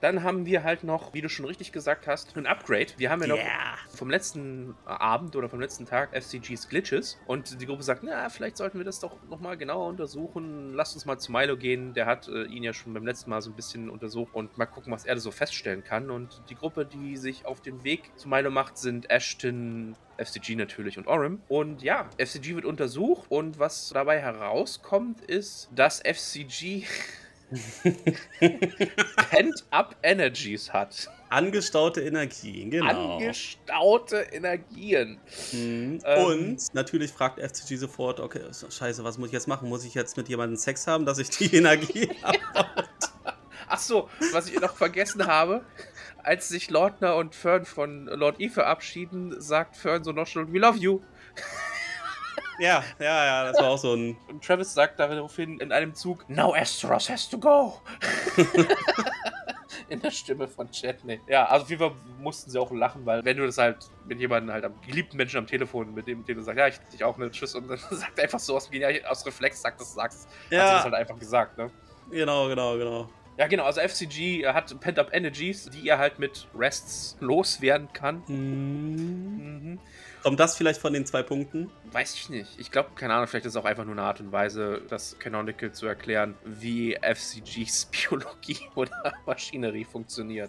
Dann haben wir halt noch, wie du schon richtig gesagt hast, ein Upgrade. Wir haben ja noch Yeah. vom letzten Abend oder vom letzten Tag FCG's Glitches und die Gruppe sagt, na, vielleicht sollten wir das doch nochmal genauer untersuchen. Lasst uns mal zu Milo gehen. Der hat äh, ihn ja schon beim letzten Mal so ein bisschen untersucht und mal gucken, was er da so feststellen kann. Und die Gruppe, die sich auf den Weg zu Milo macht, sind Ashton, FCG natürlich und Orim. Und ja, FCG wird untersucht und was dabei herauskommt, ist, dass FCG Pent-Up Energies hat. Angestaute Energien, genau. Angestaute Energien. Mhm. Ähm. Und natürlich fragt FCG sofort, okay, scheiße, was muss ich jetzt machen? Muss ich jetzt mit jemandem Sex haben, dass ich die Energie habe? Ach so, was ich noch vergessen habe, als sich Lordner und Fern von Lord E verabschieden, sagt Fern so noch schon, we love you. ja, ja, ja, das war auch so ein. Und Travis sagt daraufhin in einem Zug, now Asteros has to go. in der Stimme von Chetney. Ja, also auf jeden Fall mussten sie auch lachen, weil wenn du das halt mit jemandem halt am geliebten Menschen am Telefon, mit dem, mit dem du sagst, ja, ich dich auch, ne, tschüss, und dann sagt er einfach so aus, ja, aus Reflex, sagt, dass du sagst, hat sie das Ja, halt einfach gesagt, ne? genau, genau, genau. Ja, genau, also FCG hat Pent-Up Energies, die er halt mit Rests loswerden kann. Mhm. Mhm. Kommt das vielleicht von den zwei Punkten? Weiß ich nicht. Ich glaube, keine Ahnung, vielleicht ist es auch einfach nur eine Art und Weise, das Canonical zu erklären, wie FCGs Biologie oder Maschinerie funktioniert.